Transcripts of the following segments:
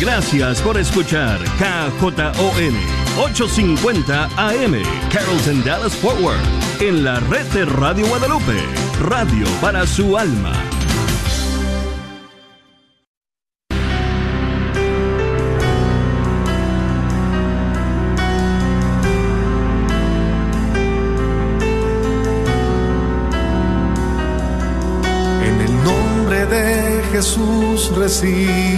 Gracias por escuchar KJON 850 AM Carrollton Dallas Forward en la red de Radio Guadalupe, radio para su alma. En el nombre de Jesús recibo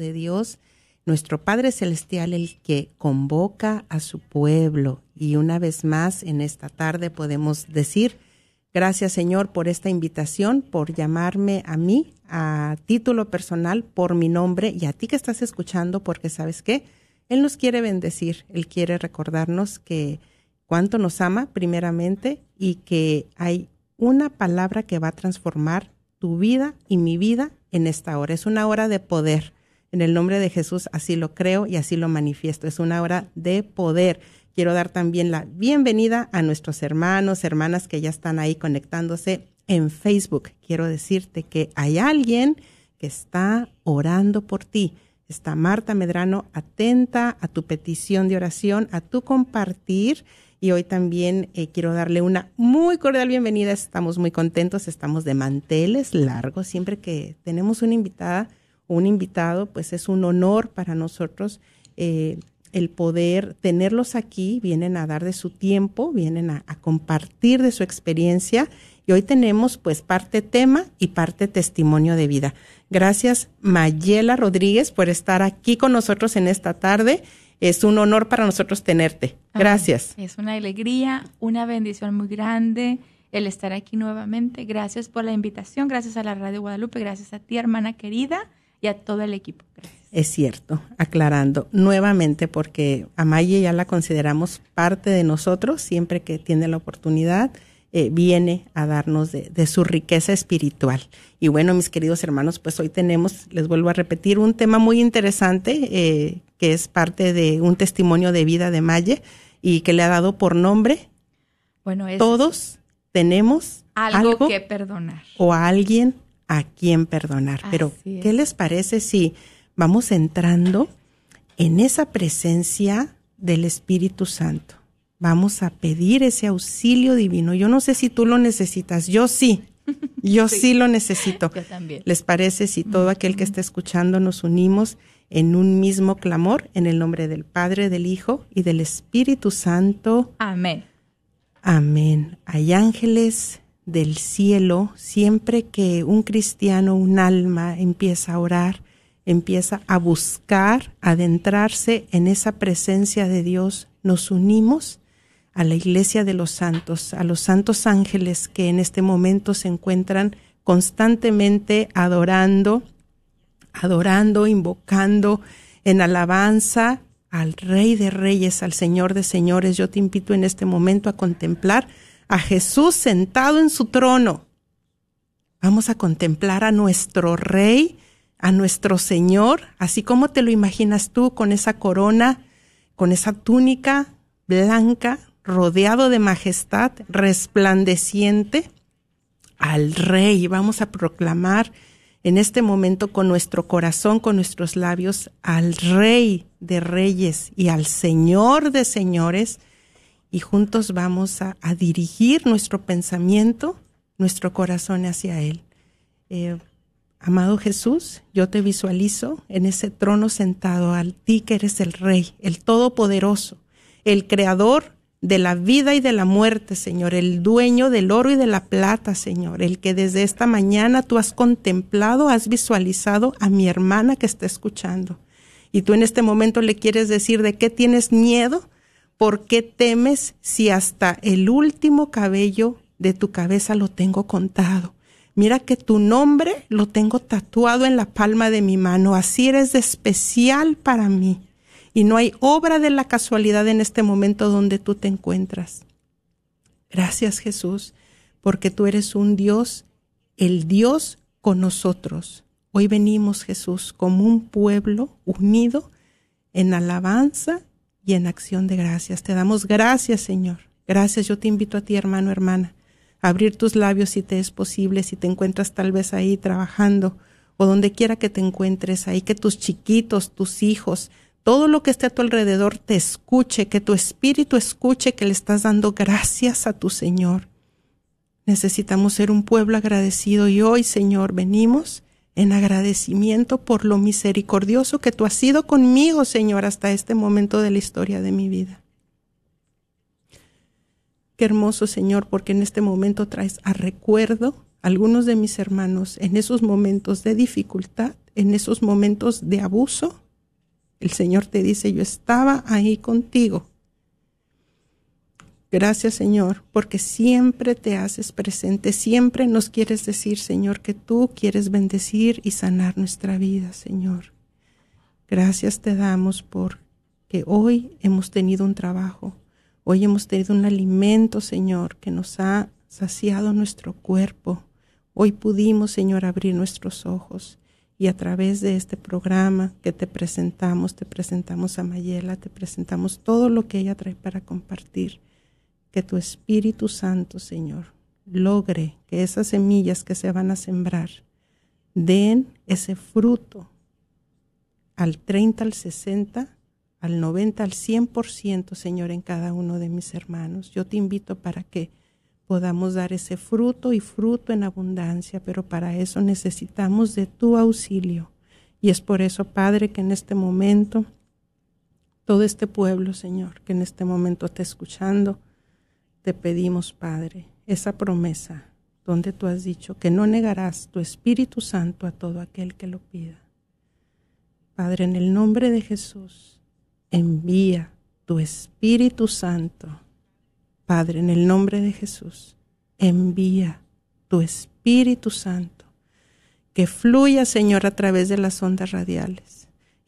de Dios, nuestro Padre Celestial, el que convoca a su pueblo. Y una vez más, en esta tarde podemos decir, gracias Señor por esta invitación, por llamarme a mí a título personal, por mi nombre, y a ti que estás escuchando, porque sabes qué, Él nos quiere bendecir, Él quiere recordarnos que cuánto nos ama primeramente y que hay una palabra que va a transformar tu vida y mi vida en esta hora. Es una hora de poder. En el nombre de Jesús así lo creo y así lo manifiesto. Es una hora de poder. Quiero dar también la bienvenida a nuestros hermanos, hermanas que ya están ahí conectándose en Facebook. Quiero decirte que hay alguien que está orando por ti. Está Marta Medrano atenta a tu petición de oración, a tu compartir. Y hoy también eh, quiero darle una muy cordial bienvenida. Estamos muy contentos, estamos de manteles largos. Siempre que tenemos una invitada un invitado, pues es un honor para nosotros eh, el poder tenerlos aquí, vienen a dar de su tiempo, vienen a, a, compartir de su experiencia y hoy tenemos pues parte tema y parte testimonio de vida. Gracias Mayela Rodríguez por estar aquí con nosotros en esta tarde. Es un honor para nosotros tenerte. Gracias. Ay, es una alegría, una bendición muy grande el estar aquí nuevamente. Gracias por la invitación, gracias a la Radio Guadalupe, gracias a ti hermana querida y a todo el equipo. Gracias. Es cierto, aclarando nuevamente, porque a Maye ya la consideramos parte de nosotros, siempre que tiene la oportunidad, eh, viene a darnos de, de, su riqueza espiritual. Y bueno, mis queridos hermanos, pues hoy tenemos, les vuelvo a repetir, un tema muy interesante, eh, que es parte de un testimonio de vida de Maye y que le ha dado por nombre, bueno, es todos tenemos algo, algo que perdonar. O a alguien a quien perdonar. Pero, ¿qué es. les parece si vamos entrando en esa presencia del Espíritu Santo? Vamos a pedir ese auxilio divino. Yo no sé si tú lo necesitas, yo sí. Yo sí, Sí. lo necesito. Yo también. ¿Les parece si todo aquel que esté escuchando nos unimos en un mismo clamor en el nombre del Padre, del Hijo y del Espíritu Santo? Amén. Amén. Hay ángeles del cielo, siempre que un cristiano, un alma empieza a orar, empieza a buscar, adentrarse en esa presencia de Dios, nos unimos a la iglesia de los santos, a los santos ángeles que en este momento se encuentran constantemente adorando, adorando, invocando en alabanza al Rey de Reyes, al Señor de Señores. Yo te invito en este momento a contemplar a Jesús sentado en su trono. Vamos a contemplar a nuestro Rey, a nuestro Señor, así como te lo imaginas tú con esa corona, con esa túnica blanca, rodeado de majestad, resplandeciente, al Rey. Vamos a proclamar en este momento con nuestro corazón, con nuestros labios, al Rey de Reyes y al Señor de Señores, y juntos vamos a, dirigir nuestro pensamiento, nuestro corazón hacia Él. Eh, amado Jesús, yo te visualizo en ese trono sentado, al ti que eres el Rey, el Todopoderoso, el Creador de la vida y de la muerte, Señor, el dueño del oro y de la plata, Señor, el que desde esta mañana tú has contemplado, has visualizado a mi hermana que está escuchando. Y tú en este momento le quieres decir de qué tienes miedo, ¿Por qué temes si hasta el último cabello de tu cabeza lo tengo contado? Mira que tu nombre lo tengo tatuado en la palma de mi mano. Así eres especial para mí. Y no hay obra de la casualidad en este momento donde tú te encuentras. Gracias Jesús, porque tú eres un Dios, el Dios con nosotros. Hoy venimos Jesús como un pueblo unido en alabanza y en acción de gracias. Te damos gracias, Señor. Gracias. Yo te invito a ti, hermano, hermana, a abrir tus labios si te es posible, si te encuentras tal vez ahí trabajando o donde quiera que te encuentres, ahí que tus chiquitos, tus hijos, todo lo que esté a tu alrededor te escuche, que tu espíritu escuche que le estás dando gracias a tu Señor. Necesitamos ser un pueblo agradecido y hoy, Señor, venimos en agradecimiento por lo misericordioso que tú has sido conmigo, Señor, hasta este momento de la historia de mi vida. Qué hermoso, Señor, porque en este momento traes a recuerdo a algunos de mis hermanos en esos momentos de dificultad, en esos momentos de abuso. El Señor te dice, yo estaba ahí contigo Gracias Señor, porque siempre te haces presente, siempre nos quieres decir Señor que tú quieres bendecir y sanar nuestra vida Señor. Gracias te damos por que hoy hemos tenido un trabajo, hoy hemos tenido un alimento Señor que nos ha saciado nuestro cuerpo. Hoy pudimos Señor abrir nuestros ojos y a través de este programa que te presentamos, te presentamos a Mayela, te presentamos todo lo que ella trae para compartir que tu Espíritu Santo, Señor, logre que esas semillas que se van a sembrar den ese fruto al 30, al 60, al 90, al 100%, Señor, en cada uno de mis hermanos. Yo te invito para que podamos dar ese fruto y fruto en abundancia, pero para eso necesitamos de tu auxilio. Y es por eso, Padre, que en este momento, todo este pueblo, Señor, que en este momento está escuchando, te pedimos, Padre, esa promesa donde tú has dicho que no negarás tu Espíritu Santo a todo aquel que lo pida. Padre, en el nombre de Jesús, envía tu Espíritu Santo. Padre, en el nombre de Jesús, envía tu Espíritu Santo, que fluya, Señor, a través de las ondas radiales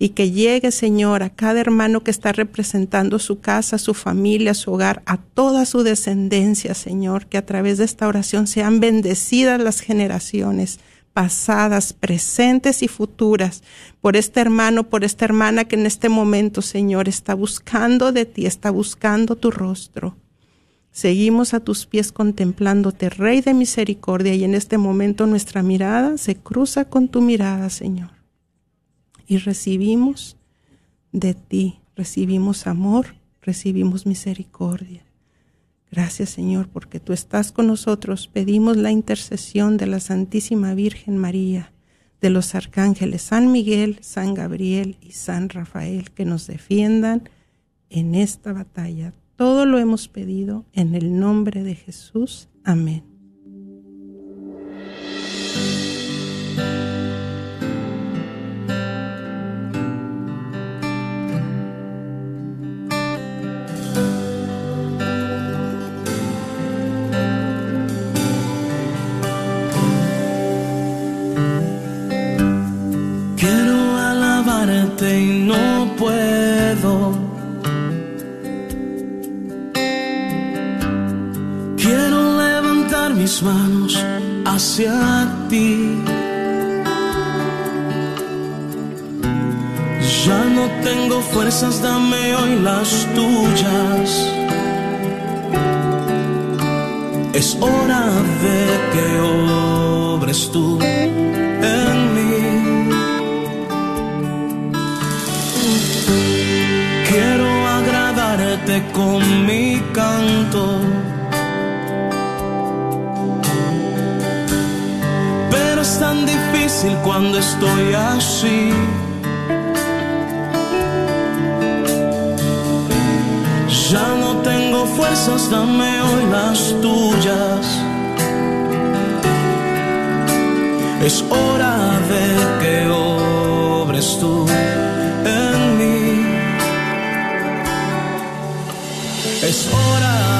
y que llegue, Señor, a cada hermano que está representando su casa, su familia, su hogar, a toda su descendencia, Señor, que a través de esta oración sean bendecidas las generaciones pasadas, presentes y futuras, por este hermano, por esta hermana que en este momento, Señor, está buscando de ti, está buscando tu rostro. Seguimos a tus pies contemplándote, Rey de misericordia, y en este momento nuestra mirada se cruza con tu mirada, Señor y recibimos de ti, recibimos amor, recibimos misericordia. Gracias Señor, porque tú estás con nosotros. Pedimos la intercesión de la Santísima Virgen María, de los arcángeles San Miguel, San Gabriel y San Rafael, que nos defiendan en esta batalla. Todo lo hemos pedido en el nombre de Jesús. Amén. Dame hoy las tuyas. Es hora de que obres tú en mí. Quiero agradarte con mi canto. Pero es tan difícil cuando estoy así. Fuerzas, dame hoy las tuyas. Es hora de que obres tú en mí. Es hora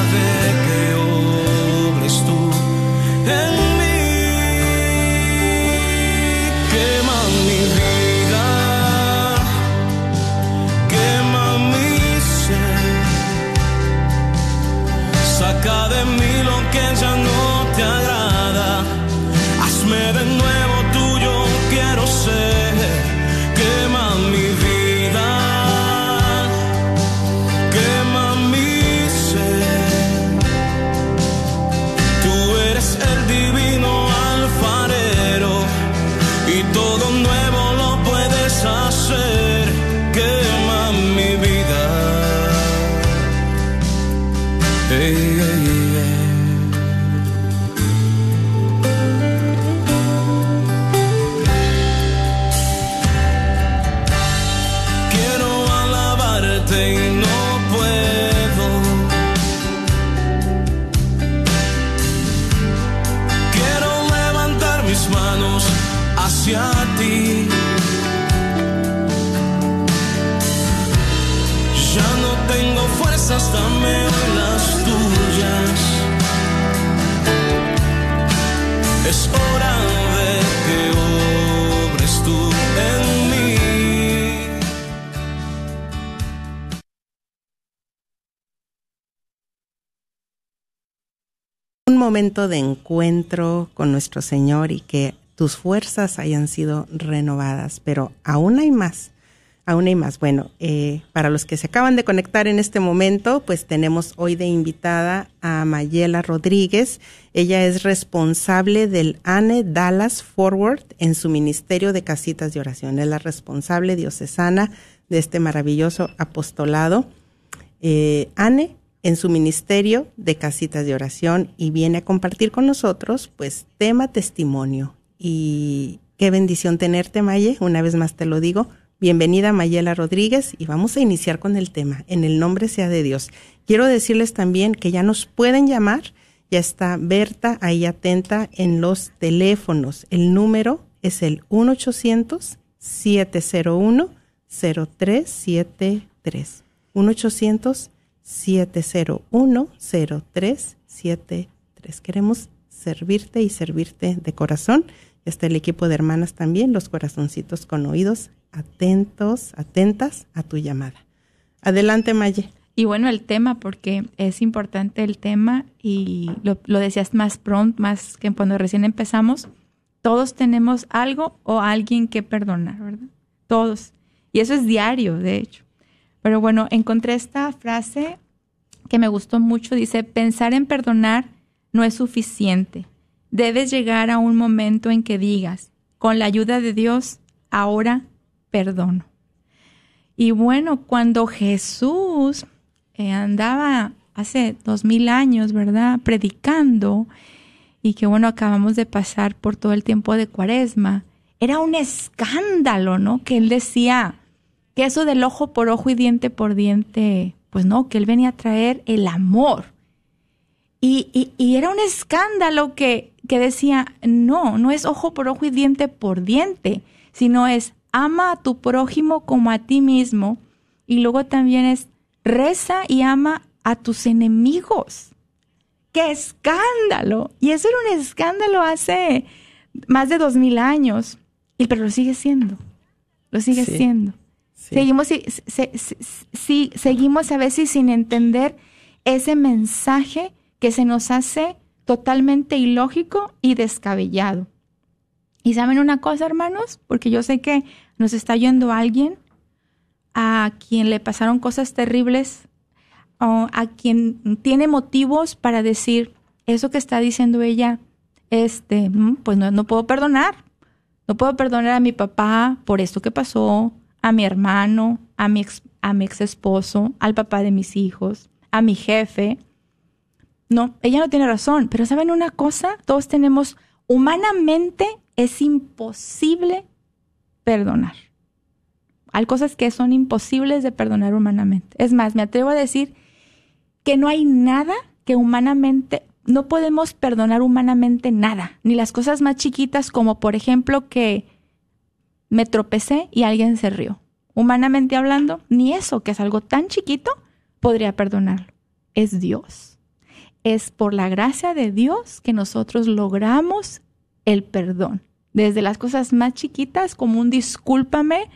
de encuentro con nuestro Señor y que tus fuerzas hayan sido renovadas, pero aún hay más, aún hay más. Bueno, eh, para los que se acaban de conectar en este momento, pues tenemos hoy de invitada a Mayela Rodríguez. Ella es responsable del ANE Dallas Forward en su ministerio de casitas de oración. Es la responsable diocesana de este maravilloso apostolado. Eh, Anne en su ministerio de casitas de oración y viene a compartir con nosotros, pues, tema testimonio. Y qué bendición tenerte, Maye. Una vez más te lo digo. Bienvenida, Mayela Rodríguez, y vamos a iniciar con el tema. En el nombre sea de Dios. Quiero decirles también que ya nos pueden llamar. Ya está Berta ahí atenta en los teléfonos. El número es el 1-800-701-0373. 1-800-701-0373. Queremos servirte y servirte de corazón. Está el equipo de hermanas también, los corazoncitos con oídos atentos, atentas a tu llamada. Adelante, Maye. Y bueno, el tema, porque es importante el tema y lo, lo decías más pronto, más que cuando recién empezamos, todos tenemos algo o alguien que perdonar, ¿verdad? Todos. Y eso es diario, de hecho. Pero bueno, encontré esta frase que me gustó mucho. Dice, pensar en perdonar no es suficiente. Debes llegar a un momento en que digas, con la ayuda de Dios, ahora perdono. Y bueno, cuando Jesús eh, andaba hace dos mil años, ¿verdad? Predicando, y que bueno, acabamos de pasar por todo el tiempo de cuaresma, era un escándalo, ¿no? Que él decía que eso del ojo por ojo y diente por diente, pues no, que él venía a traer el amor. Y, y, y era un escándalo que, que decía, no, no es ojo por ojo y diente por diente, sino es ama a tu prójimo como a ti mismo. Y luego también es reza y ama a tus enemigos. ¡Qué escándalo! Y eso era un escándalo hace más de dos mil años. Y, pero lo sigue siendo. Lo sigue Sí. siendo. Seguimos, se- se- sí, seguimos a veces sin entender ese mensaje que se nos hace totalmente ilógico y descabellado. Y saben una cosa, hermanos, porque yo sé que nos está yendo alguien a quien le pasaron cosas terribles, o a quien tiene motivos para decir eso que está diciendo ella, este, mm, pues no, no puedo perdonar. No puedo perdonar a mi papá por esto que pasó, a mi hermano, a mi ex, a mi ex esposo, al papá de mis hijos, a mi jefe. No, ella no tiene razón, pero ¿saben una cosa? Todos tenemos, humanamente es imposible perdonar. Hay cosas que son imposibles de perdonar humanamente. Es más, me atrevo a decir que no hay nada que humanamente, no podemos perdonar humanamente nada, ni las cosas más chiquitas como por ejemplo que me tropecé y alguien se rió. Humanamente hablando, ni eso, que es algo tan chiquito, podría perdonarlo. Es Dios. Es por la gracia de Dios que nosotros logramos el perdón. Desde las cosas más chiquitas, como un discúlpame,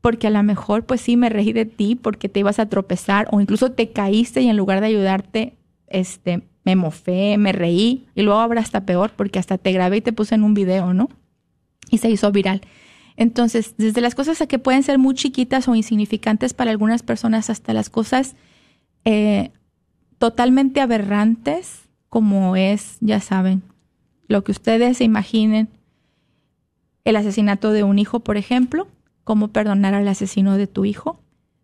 porque a lo mejor pues sí me reí de ti porque te ibas a tropezar o incluso te caíste y en lugar de ayudarte, este, me mofé, me reí y luego habrá hasta peor porque hasta te grabé y te puse en un video, ¿no? Y se hizo viral. Entonces, desde las cosas que pueden ser muy chiquitas o insignificantes para algunas personas hasta las cosas eh, totalmente aberrantes, como es, ya saben, lo que ustedes se imaginen, el asesinato de un hijo, por ejemplo, cómo perdonar al asesino de tu hijo,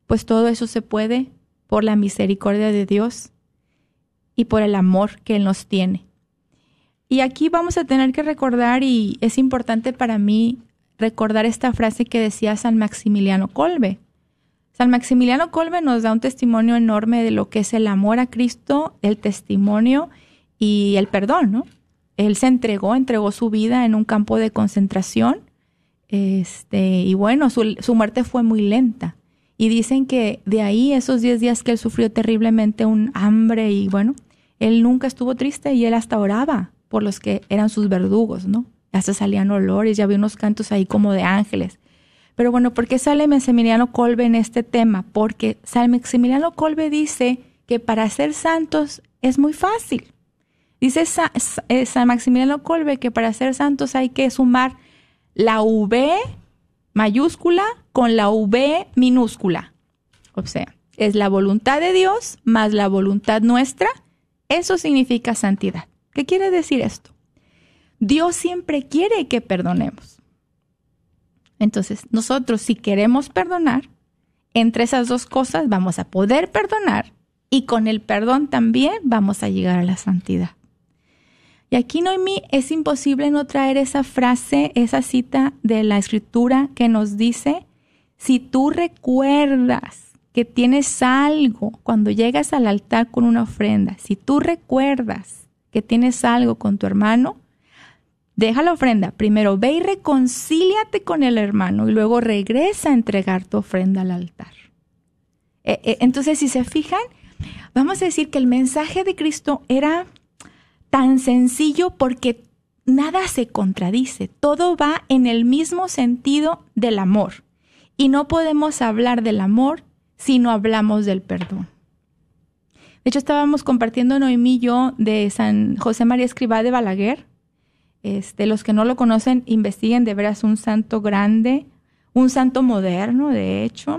pues todo eso se puede por la misericordia de Dios y por el amor que Él nos tiene. Y aquí vamos a tener que recordar, y es importante para mí recordar esta frase que decía San Maximiliano Colbe. San Maximiliano Colbe nos da un testimonio enorme de lo que es el amor a Cristo, el testimonio y el perdón, ¿no? Él se entregó, entregó su vida en un campo de concentración, este, y bueno, su, su muerte fue muy lenta. Y dicen que de ahí, esos 10 días que él sufrió terriblemente un hambre y bueno, él nunca estuvo triste y él hasta oraba por los que eran sus verdugos, ¿no? Hasta salían olores, ya había unos cantos ahí como de ángeles. Pero bueno, ¿por qué sale Maximiliano Colbe en este tema? Porque San Maximiliano Colbe dice que para ser santos es muy fácil. Dice eh, San, Maximiliano Colbe que para ser santos hay que sumar la V mayúscula con la V minúscula. O sea, es la voluntad de Dios más la voluntad nuestra. Eso significa santidad. ¿Qué quiere decir esto? Dios siempre quiere que perdonemos. Entonces, nosotros si queremos perdonar, entre esas dos cosas vamos a poder perdonar y con el perdón también vamos a llegar a la santidad. Y aquí, Noemí, es imposible no traer esa frase, esa cita de la escritura que nos dice, si tú recuerdas que tienes algo cuando llegas al altar con una ofrenda, si tú recuerdas que tienes algo con tu hermano, deja la ofrenda. Primero ve y reconcíliate con el hermano y luego regresa a entregar tu ofrenda al altar. Eh, eh, entonces, si se fijan, vamos a decir que el mensaje de Cristo era tan sencillo porque nada se contradice, todo va en el mismo sentido del amor. Y no podemos hablar del amor si no hablamos del perdón. De hecho, estábamos compartiendo Noemí y yo de San José María Escribá de Balaguer, este, los que no lo conocen, investiguen de veras un santo grande, un santo moderno, de hecho.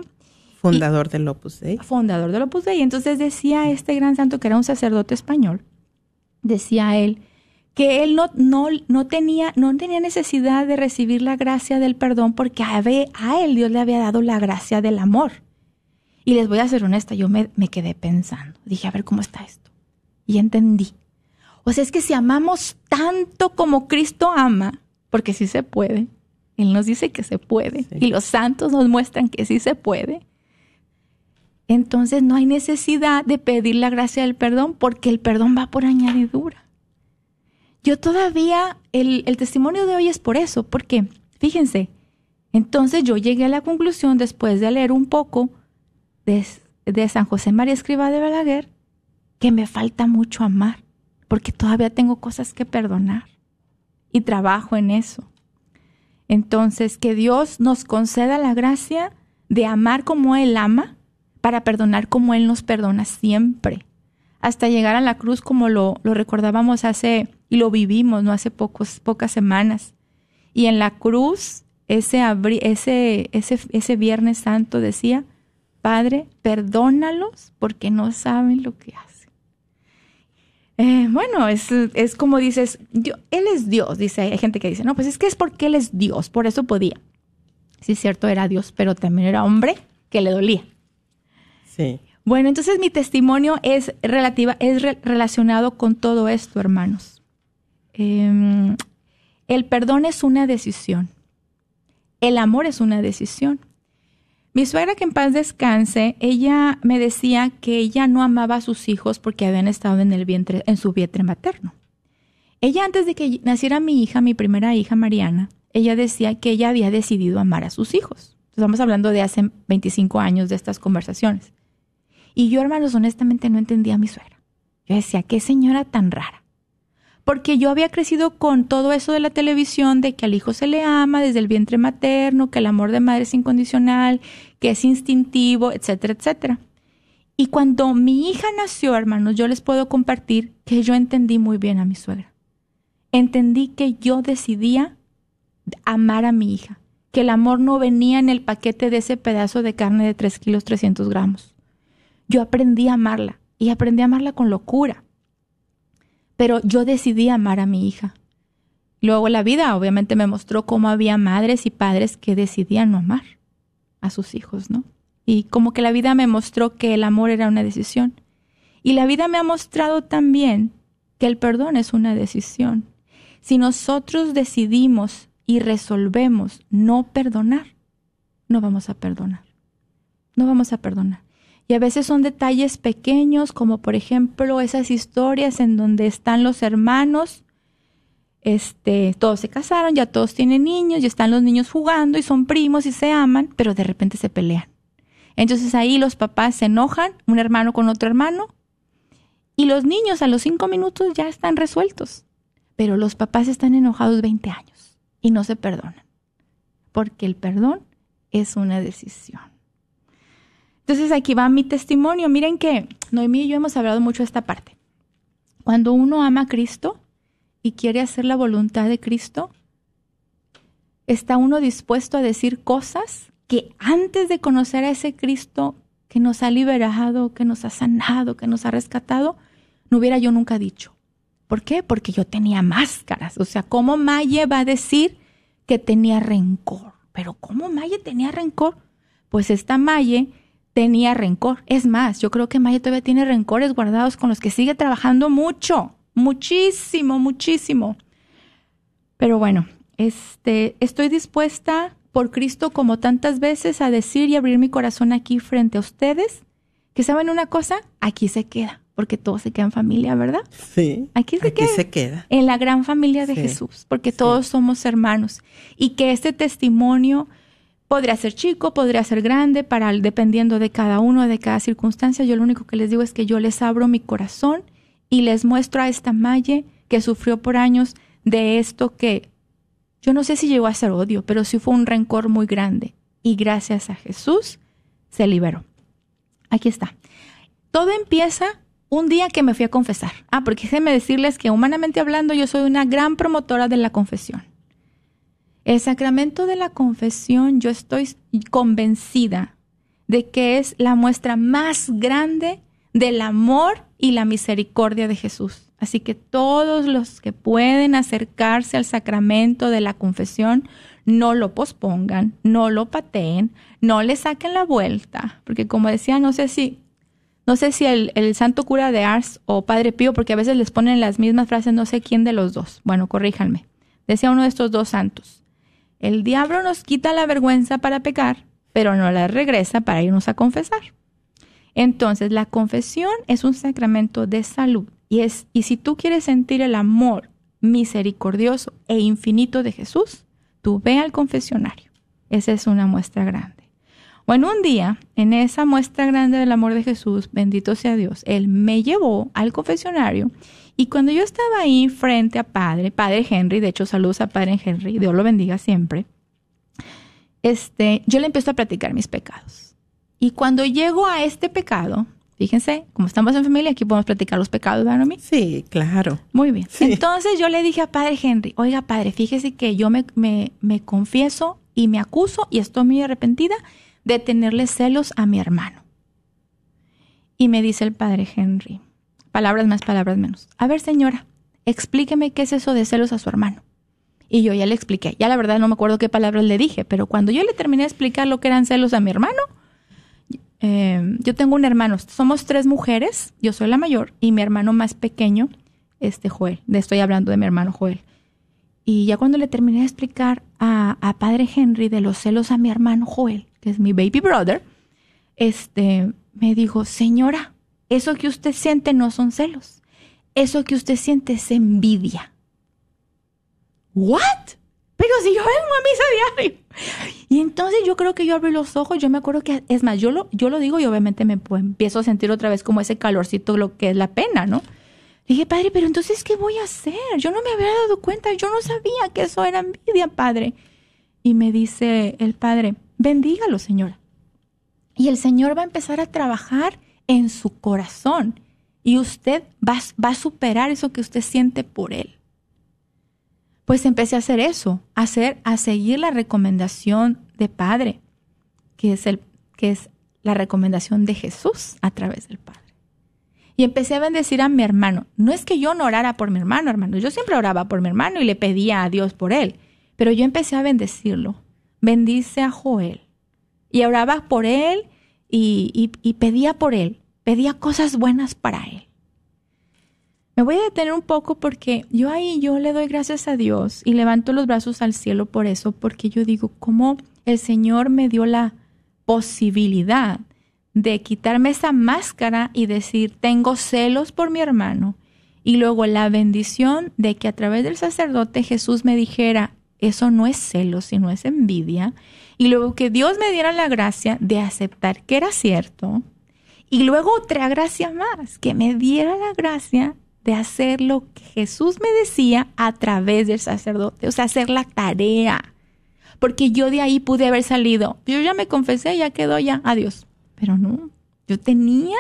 Fundador del Opus Dei. Fundador del Opus Dei. Entonces decía este gran santo, que era un sacerdote español, decía él, que él no, no, no, tenía, no tenía necesidad de recibir la gracia del perdón porque a, a él Dios le había dado la gracia del amor. Y les voy a ser honesta, yo me, me quedé pensando, dije, a ver cómo está esto. Y entendí o sea, es que si amamos tanto como Cristo ama, porque sí se puede, Él nos dice que se puede, y los santos nos muestran que sí se puede, entonces no hay necesidad de pedir la gracia del perdón porque el perdón va por añadidura. Yo todavía, el, testimonio de hoy es por eso, porque fíjense, entonces yo llegué a la conclusión después de leer un poco de, de San José María Escriba de Balaguer que me falta mucho amar porque todavía tengo cosas que perdonar y trabajo en eso. Entonces, que Dios nos conceda la gracia de amar como Él ama para perdonar como Él nos perdona siempre. hasta llegar a la cruz como lo, lo recordábamos hace y lo vivimos, no hace pocas semanas. Y en la cruz, ese, ese, ese, ese Viernes Santo decía, Padre, perdónalos porque no saben lo que hacen. Eh, bueno, es, es, como dices, Él es Dios, dice, hay gente que dice, no, pues es que es porque Él es Dios, por eso podía. Sí, es cierto, era Dios, pero también era hombre que le dolía. Sí. Bueno, entonces mi testimonio es relativa, es relacionado con todo esto, hermanos. Em, el perdón es una decisión. El amor es una decisión. Mi suegra, que en paz descanse, ella me decía que ella no amaba a sus hijos porque habían estado en el vientre, en su vientre materno. Ella, antes de que naciera mi hija, mi primera hija, Mariana, ella decía que ella había decidido amar a sus hijos. Estamos hablando de hace 25 años de estas conversaciones. Y yo, hermanos, honestamente no entendía a mi suegra. Yo decía, qué señora tan rara porque yo había crecido con todo eso de la televisión, de que al hijo se le ama desde el vientre materno, que el amor de madre es incondicional, que es instintivo, etcétera, etcétera. Y cuando mi hija nació, hermanos, yo les puedo compartir que yo entendí muy bien a mi suegra. Entendí que yo decidía amar a mi hija, que el amor no venía en el paquete de ese pedazo de carne de 3 kilos 300 gramos. Yo aprendí a amarla y aprendí a amarla con locura pero yo decidí amar a mi hija. Luego la vida obviamente me mostró cómo había madres y padres que decidían no amar a sus hijos, ¿no? Y como que la vida me mostró que el amor era una decisión. Y la vida me ha mostrado también que el perdón es una decisión. Si nosotros decidimos y resolvemos no perdonar, no vamos a perdonar. No vamos a perdonar. Y a veces son detalles pequeños, como por ejemplo esas historias en donde están los hermanos, este, todos se casaron, ya todos tienen niños, y están los niños jugando y son primos y se aman, pero de repente se pelean. Entonces ahí los papás se enojan, un hermano con otro hermano, y los niños a los cinco minutos ya están resueltos. Pero los papás están enojados 20 años y no se perdonan, porque el perdón es una decisión. Entonces aquí va mi testimonio. Miren que Noemí y yo hemos hablado mucho de esta parte. Cuando uno ama a Cristo y quiere hacer la voluntad de Cristo, está uno dispuesto a decir cosas que antes de conocer a ese Cristo que nos ha liberado, que nos ha sanado, que nos ha rescatado, no hubiera yo nunca dicho. ¿Por qué? Porque yo tenía máscaras. O sea, ¿cómo Maye va a decir que tenía rencor? Pero ¿cómo Maye tenía rencor? Pues esta Maye tenía rencor. Es más, yo creo que Maya todavía tiene rencores guardados con los que sigue trabajando mucho, muchísimo, muchísimo. Pero bueno, este, estoy dispuesta por Cristo como tantas veces a decir y abrir mi corazón aquí frente a ustedes, que saben una cosa, aquí se queda, porque todos se quedan familia, ¿verdad? Sí. Aquí se, queda, se queda. En la gran familia de Jesús, porque todos somos hermanos. Y que este testimonio Podría ser chico, podría ser grande, para dependiendo de cada uno, de cada circunstancia. Yo lo único que les digo es que yo les abro mi corazón y les muestro a esta Maye que sufrió por años de esto que yo no sé si llegó a ser odio, pero sí fue un rencor muy grande. Y gracias a Jesús se liberó. Aquí está. Todo empieza un día que me fui a confesar. Ah, porque déjenme decirles que humanamente hablando yo soy una gran promotora de la confesión. El sacramento de la confesión, yo estoy convencida de que es la muestra más grande del amor y la misericordia de Jesús. Así que todos los que pueden acercarse al sacramento de la confesión, no lo pospongan, no lo pateen, no le saquen la vuelta, porque como decía, no sé si, no sé si el, el santo cura de Ars o Padre Pío, porque a veces les ponen las mismas frases, no sé quién de los dos. Bueno, corríjanme. Decía uno de estos dos santos. El diablo nos quita la vergüenza para pecar, pero no la regresa para irnos a confesar. Entonces, la confesión es un sacramento de salud y es y si tú quieres sentir el amor misericordioso e infinito de Jesús, tú ve al confesionario. Esa es una muestra grande. Bueno, un día, en esa muestra grande del amor de Jesús, bendito sea Dios, Él me llevó al confesionario y cuando yo estaba ahí frente a Padre, Padre Henry, de hecho saludos a Padre Henry, Dios lo bendiga siempre, este, yo le empiezo a platicar mis pecados. Y cuando llego a este pecado, Fíjense, como estamos en familia, aquí podemos platicar los pecados, ¿verdad, mí? Sí, claro. Muy bien. Entonces yo le dije a Padre Henry, oiga, Padre, fíjese que yo me, me, me confieso y me acuso y estoy muy arrepentida de tenerle celos a mi hermano. Y me dice el Padre Henry, palabras más, palabras menos. A ver, señora, explíqueme qué es eso de celos a su hermano. Y yo ya le expliqué. Ya la verdad no me acuerdo qué palabras le dije, pero cuando yo le terminé de explicar lo que eran celos a mi hermano, eh, yo tengo un hermano, somos tres mujeres, yo soy la mayor y mi hermano más pequeño, este Joel, de estoy hablando de mi hermano Joel. Y ya cuando le terminé de explicar a, a padre Henry de los celos a mi hermano Joel, que es mi baby brother, este, me dijo, señora, eso que usted siente no son celos, eso que usted siente es envidia. ¿What? Pero si yo vengo a misa diario. Y entonces yo creo que yo abrí los ojos, yo me acuerdo que, es más, yo lo, yo lo digo y obviamente me empiezo a sentir otra vez como ese calorcito, lo que es la pena, ¿no? dije, padre, pero entonces, ¿qué voy a hacer? Yo no me había dado cuenta, yo no sabía que eso era envidia, padre. Y me dice el padre, bendígalo, señora. Y el Señor va a empezar a trabajar en su corazón y usted va, va a superar eso que usted siente por él. Pues empecé a hacer eso, a hacer, a seguir la recomendación de Padre, que es el, que es la recomendación de Jesús a través del Padre. Y empecé a bendecir a mi hermano. No es que yo no orara por mi hermano, hermano. Yo siempre oraba por mi hermano y le pedía a Dios por él. Pero yo empecé a bendecirlo. Bendice a Joel. Y oraba por él y, y pedía por él. Pedía cosas buenas para él. Me voy a detener un poco porque yo ahí yo le doy gracias a Dios y levanto los brazos al cielo por eso, porque yo digo, cómo el Señor me dio la posibilidad de quitarme esa máscara y decir, tengo celos por mi hermano. Y luego la bendición de que a través del sacerdote Jesús me dijera, eso no es celo, sino es envidia. Y luego que Dios me diera la gracia de aceptar que era cierto. Y luego otra gracia más, que me diera la gracia de hacer lo que Jesús me decía a través del sacerdote, o sea, hacer la tarea. Porque yo de ahí pude haber salido. Yo ya me confesé, ya quedó ya, adiós. Pero no, yo tenía,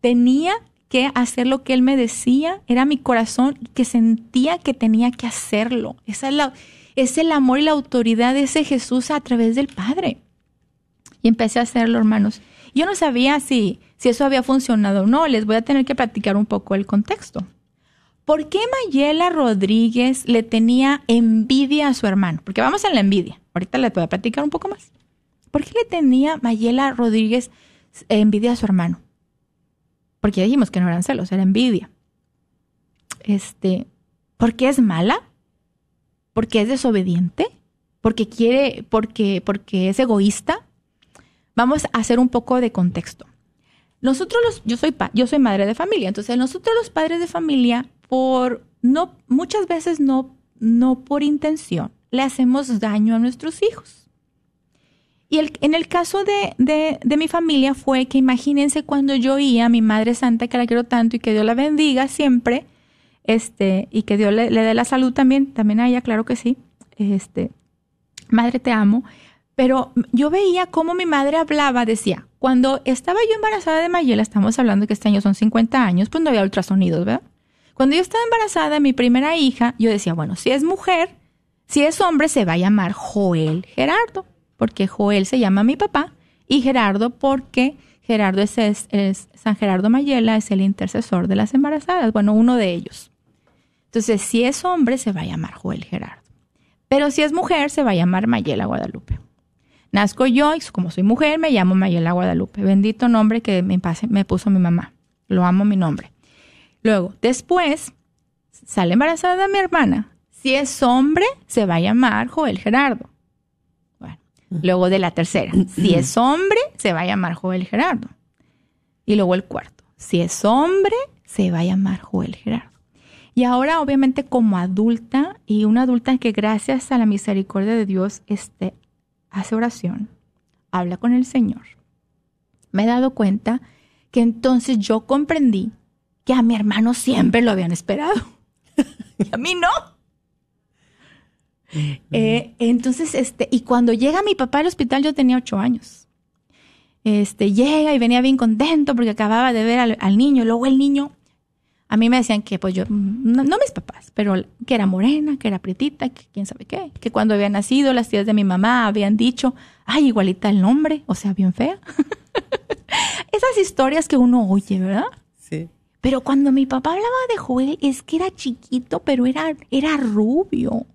tenía que hacer lo que él me decía, era mi corazón que sentía que tenía que hacerlo. Esa es, la, es el amor y la autoridad de ese Jesús a través del Padre. Y empecé a hacerlo, hermanos. Yo no sabía si, si eso había funcionado o no. Les voy a tener que platicar un poco el contexto. ¿Por qué Mayela Rodríguez le tenía envidia a su hermano? Porque vamos a la envidia. Ahorita les voy a platicar un poco más. ¿Por qué le tenía Mayela Rodríguez envidia a su hermano? Porque ya dijimos que no eran celos, era envidia. Este, ¿por qué es mala? ¿Porque es desobediente? ¿Porque quiere, porque, porque es egoísta? Vamos a hacer un poco de contexto. Nosotros los, yo soy, yo soy madre de familia, entonces nosotros los padres de familia, por, no, muchas veces no, no por intención, le hacemos daño a nuestros hijos. Y el, en el caso de, de, de, mi familia fue que imagínense cuando yo oía a mi Madre Santa, que la quiero tanto y que Dios la bendiga siempre, este, y que Dios le, dé la salud también, también a ella, claro que sí, este, Madre te amo, pero yo veía cómo mi madre hablaba, decía, cuando estaba yo embarazada de Mayela, estamos hablando que este año son 50 años, pues no había ultrasonidos, ¿verdad? Cuando yo estaba embarazada de mi primera hija, yo decía, bueno, si es mujer, si es hombre, se va a llamar Joel Gerardo, porque Joel se llama mi papá, y Gerardo porque Gerardo es, es, San Gerardo Mayela, es el intercesor de las embarazadas, bueno, uno de ellos. Entonces, si es hombre, se va a llamar Joel Gerardo. Pero si es mujer, se va a llamar Mayela Guadalupe. Nazco yo y como soy mujer me llamo Mayela Guadalupe. Bendito nombre que me, me puso mi mamá. Lo amo mi nombre. Luego, después, sale embarazada mi hermana. Si es hombre, se va a llamar Joel Gerardo. Bueno, luego de la tercera. Si es hombre, se va a llamar Joel Gerardo. Y luego el cuarto. Si es hombre, se va a llamar Joel Gerardo. Y ahora, obviamente, como adulta y una adulta que gracias a la misericordia de Dios este, hace oración, habla con el Señor, me he dado cuenta que entonces yo comprendí que a mi hermano siempre lo habían esperado y a mí no. Eh, entonces, este, y cuando llega mi papá al hospital, yo tenía ocho años. este, llega y venía bien contento porque acababa de ver al, al niño. Luego el niño, a mí me decían que, pues yo, no, no mis papás, pero que era morena, que era prietita, que quién sabe qué. Que cuando había nacido, las tías de mi mamá habían dicho, ay, igualita el nombre, o sea, bien fea. Esas historias que uno oye, ¿verdad? Sí. Pero cuando mi papá hablaba de Joel, es que era chiquito, pero era, era rubio.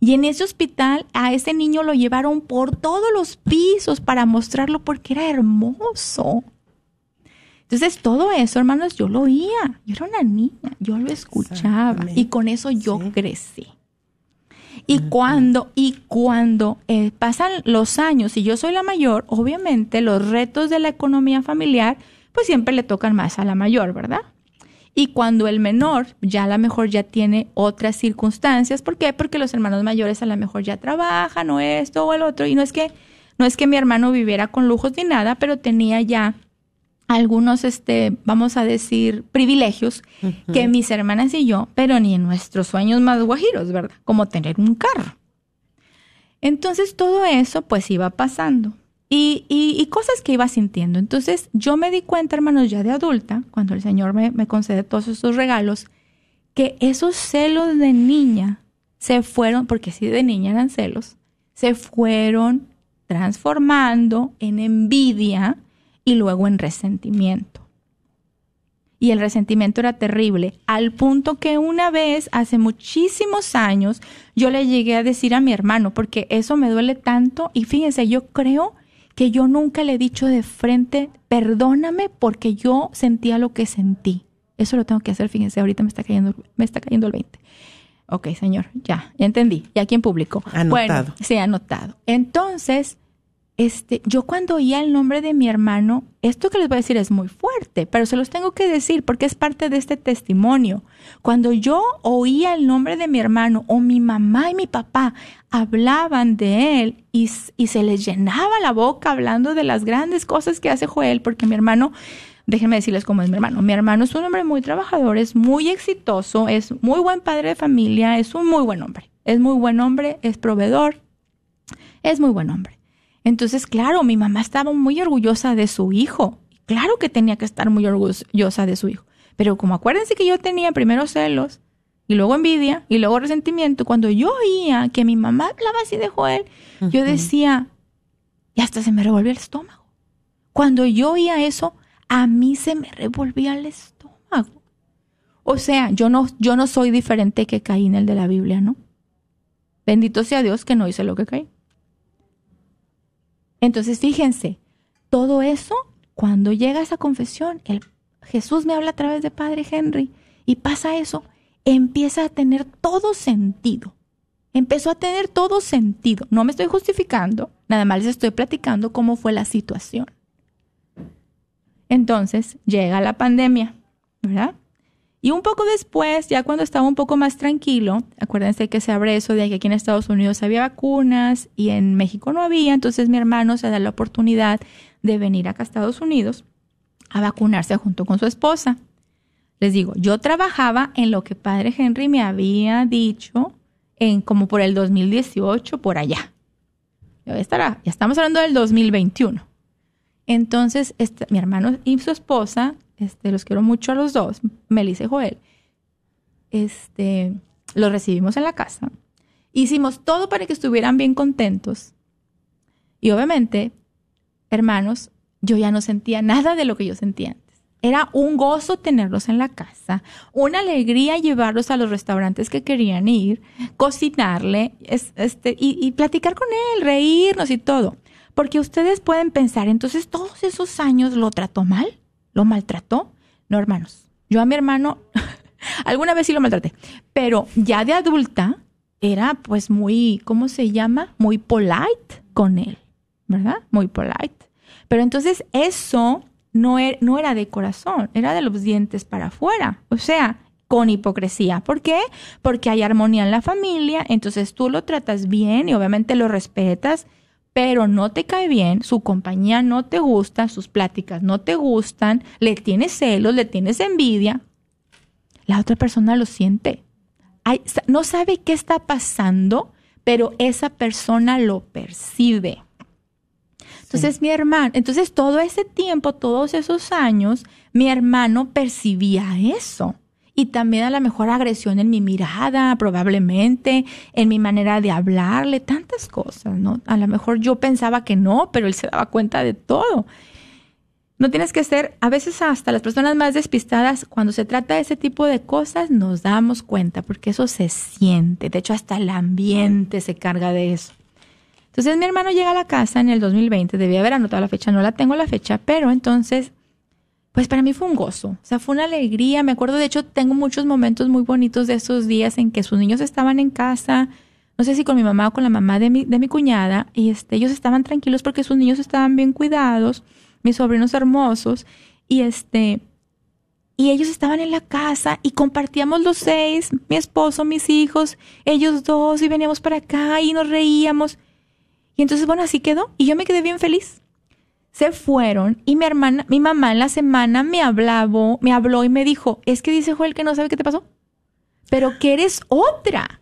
Y en ese hospital a ese niño lo llevaron por todos los pisos para mostrarlo porque era hermoso. Entonces todo eso, hermanos, yo lo oía. Yo era una niña, yo lo escuchaba y con eso yo Sí. crecí. Y cuando, y cuando eh, pasan los años y yo soy la mayor, obviamente los retos de la economía familiar, pues siempre le tocan más a la mayor, ¿verdad? Y cuando el menor ya a lo mejor ya tiene otras circunstancias, ¿por qué? Porque los hermanos mayores a lo mejor ya trabajan o esto o el otro. Y no es que, no es que mi hermano viviera con lujos ni nada, pero tenía ya algunos, este, vamos a decir, privilegios que mis hermanas y yo, pero ni en nuestros sueños más guajiros, ¿verdad? Como tener un carro. Entonces todo eso pues iba pasando y, y- y cosas que iba sintiendo. Entonces yo me di cuenta, hermanos, ya de adulta, cuando el Señor me, me concede todos esos regalos, que esos celos de niña se fueron, porque sí de niña eran celos, se fueron transformando en envidia y luego en resentimiento. Y el resentimiento era terrible, al punto que una vez, hace muchísimos años, yo le llegué a decir a mi hermano, porque eso me duele tanto, y fíjense, yo creo que yo nunca le he dicho de frente, perdóname porque yo sentía lo que sentí. Eso lo tengo que hacer, fíjense, ahorita me está cayendo, me está cayendo el 20. Ok, señor, ya, ya entendí, ya aquí en público. Anotado. Bueno, sí, anotado. Entonces, este, yo cuando oía el nombre de mi hermano, esto que les voy a decir es muy fuerte, pero se los tengo que decir porque es parte de este testimonio. Cuando yo oía el nombre de mi hermano o mi mamá y mi papá hablaban de él y, y se les llenaba la boca hablando de las grandes cosas que hace Joel, porque mi hermano, déjenme decirles cómo es mi hermano. Mi hermano es un hombre muy trabajador, es muy exitoso, es muy buen padre de familia, es un muy buen hombre. Es muy buen hombre, es proveedor, es muy buen hombre. Entonces, claro, mi mamá estaba muy orgullosa de su hijo. Claro que tenía que estar muy orgullosa de su hijo. Pero como acuérdense que yo tenía primero celos y luego envidia y luego resentimiento, cuando yo oía que mi mamá hablaba así de Joel, yo decía, y hasta se me revolvía el estómago. Cuando yo oía eso, a mí se me revolvía el estómago. O sea, yo no, yo no soy diferente que Caín, el de la Biblia, ¿no? Bendito sea Dios que no hice lo que Caín. Entonces, fíjense, todo eso, cuando llega esa confesión, el, Jesús me habla a través de Padre Henry y pasa eso, empieza a tener todo sentido. Empezó a tener todo sentido. No me estoy justificando, nada más les estoy platicando cómo fue la situación. Entonces llega la pandemia, ¿verdad? Y un poco después, ya cuando estaba un poco más tranquilo, acuérdense que se abre eso de que aquí en Estados Unidos había vacunas y en México no había, entonces mi hermano se da la oportunidad de venir acá a Estados Unidos a vacunarse junto con su esposa. Les digo, yo trabajaba en lo que padre Henry me había dicho en como por el 2018, por allá. Ya estará, ya estamos hablando del 2021. Entonces, este, mi hermano y su esposa, este, los quiero mucho a los dos, Melissa y Joel, este, los recibimos en la casa. Hicimos todo para que estuvieran bien contentos. Y obviamente, hermanos, yo ya no sentía nada de lo que yo sentía antes. Era un gozo tenerlos en la casa, una alegría llevarlos a los restaurantes que querían ir, cocinarle es- este, y, y platicar con él, reírnos y todo. Porque ustedes pueden pensar, entonces todos esos años lo trató mal, lo maltrató. No, hermanos, yo a mi hermano alguna vez sí lo maltraté, pero ya de adulta era pues muy, ¿cómo se llama? Muy polite con él, ¿verdad? Muy polite. Pero entonces eso no era, no era de corazón, era de los dientes para afuera. O sea, con hipocresía. ¿Por qué? Porque hay armonía en la familia, entonces tú lo tratas bien y obviamente lo respetas, pero no te cae bien, su compañía no te gusta, sus pláticas no te gustan, le tienes celos, le tienes envidia. La otra persona lo siente. Hay- no sabe qué está pasando, pero esa persona lo percibe. Entonces mi hermano, entonces todo ese tiempo, todos esos años, mi hermano percibía eso. Y también a lo mejor agresión en mi mirada, probablemente, en mi manera de hablarle, tantas cosas, ¿no? A lo mejor yo pensaba que no, pero él se daba cuenta de todo. No tienes que ser, a veces hasta las personas más despistadas, cuando se trata de ese tipo de cosas, nos damos cuenta, porque eso se siente. De hecho, hasta el ambiente se carga de eso. Entonces mi hermano llega a la casa en el 2020, debía haber anotado la fecha, no la tengo la fecha, pero entonces pues para mí fue un gozo, o sea, fue una alegría. Me acuerdo, de hecho, tengo muchos momentos muy bonitos de esos días en que sus niños estaban en casa, no sé si con mi mamá o con la mamá de mi, de mi cuñada, y este, ellos estaban tranquilos porque sus niños estaban bien cuidados, mis sobrinos hermosos, y este, y ellos estaban en la casa y compartíamos los seis, mi esposo, mis hijos, ellos dos, y veníamos para acá y nos reíamos. Y entonces, bueno, así quedó, y yo me quedé bien feliz se fueron y mi hermana, mi mamá en la semana me hablaba, me habló y me dijo, es que dice Joel que no sabe qué te pasó, pero que eres otra,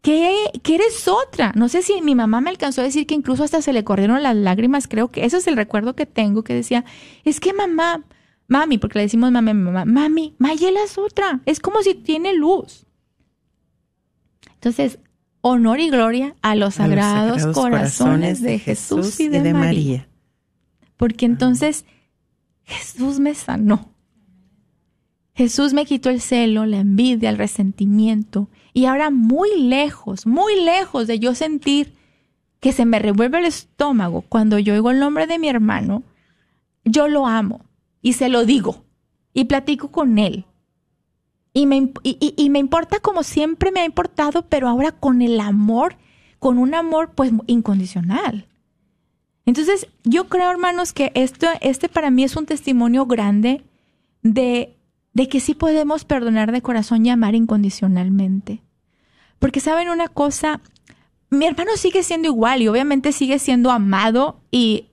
que, que eres otra. No sé si mi mamá me alcanzó a decir que incluso hasta se le corrieron las lágrimas, creo que ese es el recuerdo que tengo, que decía, es que mamá, mami, porque le decimos mami, mamá, mami, Mayela es otra, es como si tiene luz. Entonces, honor y gloria a los sagrados, corazones, de Jesús y de, María porque entonces Jesús me sanó. Jesús me quitó el celo, la envidia, el resentimiento. Y ahora muy lejos, muy lejos de yo sentir que se me revuelve el estómago cuando yo oigo el nombre de mi hermano, yo lo amo y se lo digo y platico con él. Y me, y me importa como siempre me ha importado, pero ahora con el amor, con un amor pues incondicional. Entonces, yo creo, hermanos, que esto, este para mí es un testimonio grande de, de que sí podemos perdonar de corazón y amar incondicionalmente. Porque saben una cosa, mi hermano sigue siendo igual y obviamente sigue siendo amado y